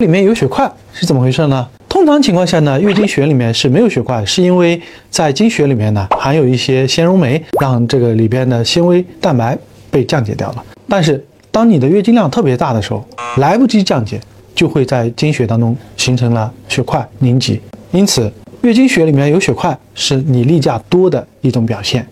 里面有血块是怎么回事呢？通常情况下呢月经血里面是没有血块是因为在经血里面呢含有一些纤溶酶让这个里边的纤维蛋白被降解掉了。但是当你的月经量特别大的时候来不及降解就会在经血当中形成了血块凝集。因此月经血里面有血块是你例假多的一种表现。